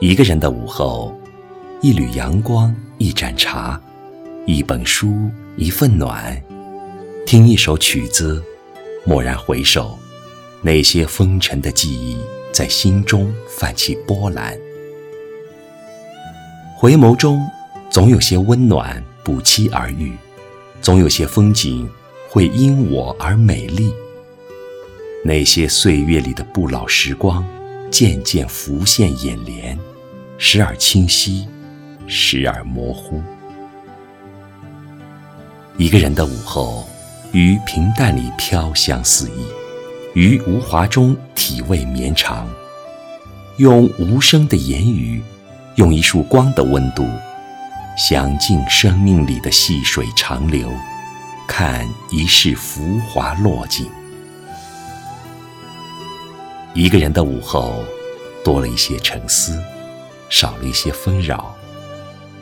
一个人的午后，一缕阳光，一盏茶，一本书，一份暖，听一首曲子，蓦然回首，那些风尘的记忆在心中泛起波澜。回眸中，总有些温暖不期而遇，总有些风景会因我而美丽。那些岁月里的不老时光，渐渐浮现眼帘，时而清晰，时而模糊。一个人的午后，于平淡里飘香四溢，于无华中体味绵长。用无声的言语，用一束光的温度，享尽生命里的细水长流，看一世浮华落尽。一个人的午后，多了一些沉思，少了一些纷扰。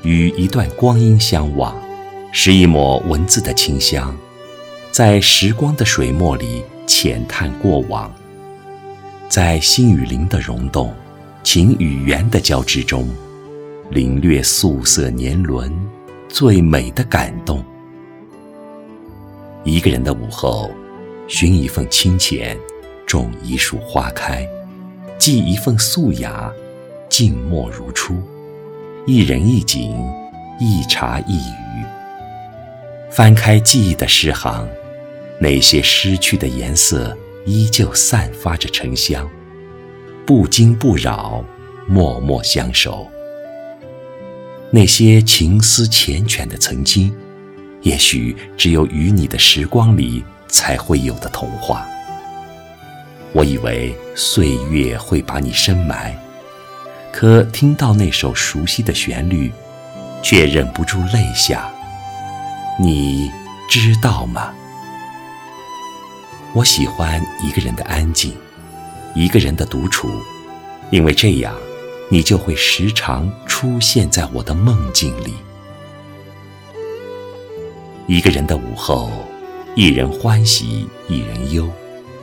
与一段光阴相望，是一抹文字的清香，在时光的水墨里浅探过往，在心与灵的溶动、情与缘的交织中，领略素色年轮最美的感动。一个人的午后，寻一份清浅。种一束花开，寄一份素雅，静默如初。一人一景，一茶一语。翻开记忆的诗行，那些失去的颜色依旧散发着沉香，不惊不扰，默默相守。那些情思缱绻的曾经，也许只有与你的时光里才会有的童话。我以为岁月会把你深埋，可听到那首熟悉的旋律，却忍不住泪下。你知道吗？我喜欢一个人的安静，一个人的独处，因为这样，你就会时常出现在我的梦境里。一个人的午后，一人欢喜，一人忧。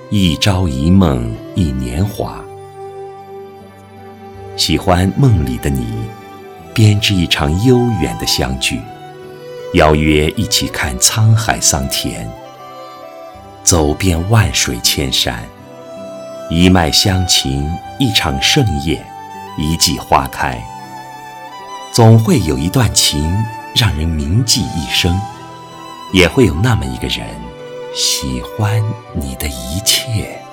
一朝一梦一年华，喜欢梦里的你，编织一场悠远的相聚，邀约一起看沧海桑田，走遍万水千山，一脉相情，一场盛宴，一季花开，总会有一段情让人铭记一生，也会有那么一个人。喜欢你的一切。